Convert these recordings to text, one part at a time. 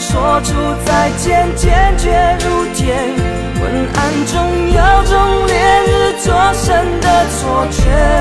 说出再见，坚决如铁。昏暗中有种烈日灼身的错觉，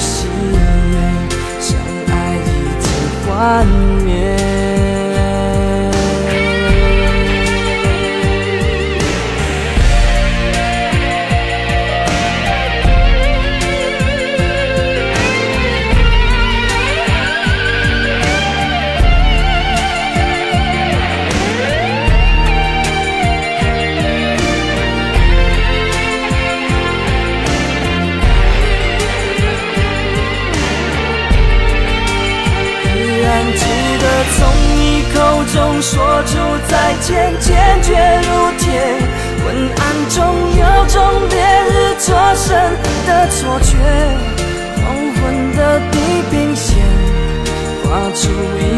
相爱已经幻灭。中说出再见，坚决如铁。昏暗中有种烈日灼身的错觉，黄昏的地平线画出一